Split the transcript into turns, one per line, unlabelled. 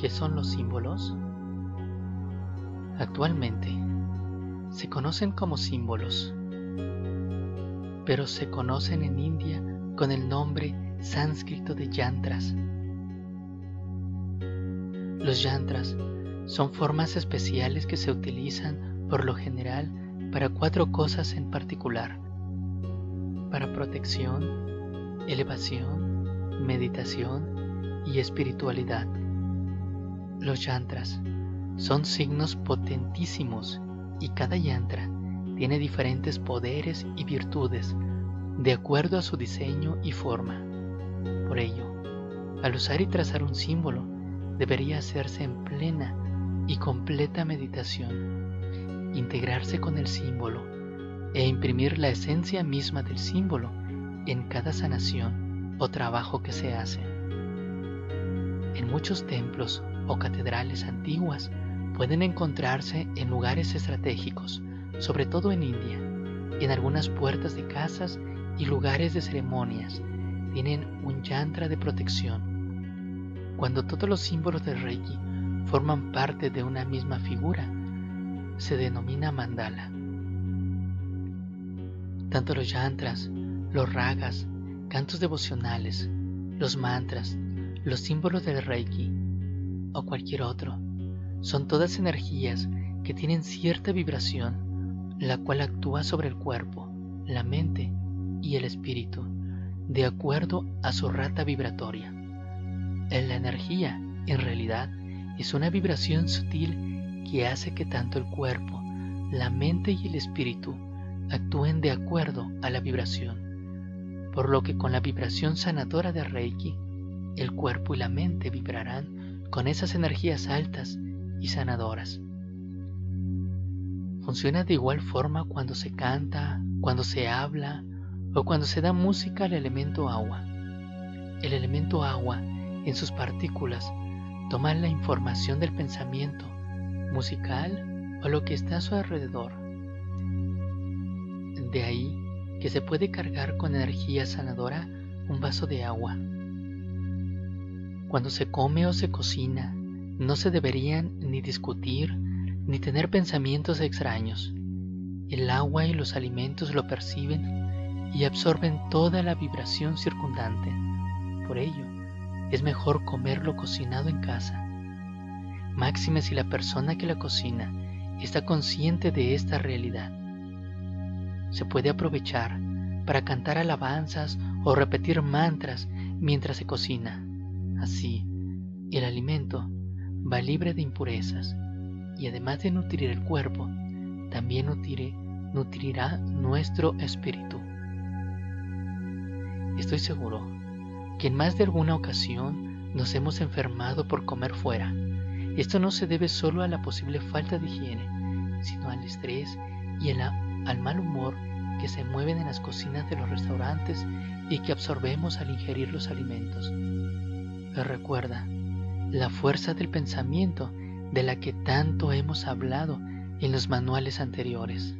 ¿Qué son los símbolos? Actualmente se conocen como símbolos, pero se conocen en India con el nombre sánscrito de yantras. Los yantras son formas especiales que se utilizan por lo general para cuatro cosas en particular. Para protección, elevación, meditación y espiritualidad. Los yantras son signos potentísimos y cada yantra tiene diferentes poderes y virtudes de acuerdo a su diseño y forma. Por ello, al usar y trazar un símbolo, debería hacerse en plena y completa meditación, integrarse con el símbolo e imprimir la esencia misma del símbolo en cada sanación o trabajo que se hace. En muchos templos o catedrales antiguas pueden encontrarse en lugares estratégicos, sobre todo en India, en algunas puertas de casas y lugares de ceremonias tienen un yantra de protección. Cuando todos los símbolos del Reiki forman parte de una misma figura, se denomina mandala. Tanto los yantras, los ragas, cantos devocionales, los mantras, los símbolos del Reiki o cualquier otro. Son todas energías que tienen cierta vibración, la cual actúa sobre el cuerpo, la mente y el espíritu, de acuerdo a su rata vibratoria. La energía, en realidad, es una vibración sutil que hace que tanto el cuerpo, la mente y el espíritu actúen de acuerdo a la vibración, por lo que con la vibración sanadora de Reiki, el cuerpo y la mente vibrarán con esas energías altas y sanadoras. Funciona de igual forma cuando se canta, cuando se habla o cuando se da música al elemento agua. El elemento agua, en sus partículas, toma la información del pensamiento musical o lo que está a su alrededor. De ahí que se puede cargar con energía sanadora un vaso de agua cuando se come o se cocina, no se deberían ni discutir ni tener pensamientos extraños. El agua y los alimentos lo perciben y absorben toda la vibración circundante. Por ello, es mejor comerlo cocinado en casa. Máxime si la persona que la cocina está consciente de esta realidad. Se puede aprovechar para cantar alabanzas o repetir mantras mientras se cocina. Así, el alimento va libre de impurezas y además de nutrir el cuerpo, también nutrirá nuestro espíritu. Estoy seguro que en más de alguna ocasión nos hemos enfermado por comer fuera. Esto no se debe solo a la posible falta de higiene, sino al estrés y al mal humor que se mueven en las cocinas de los restaurantes y que absorbemos al ingerir los alimentos recuerda la fuerza del pensamiento de la que tanto hemos hablado en los manuales anteriores.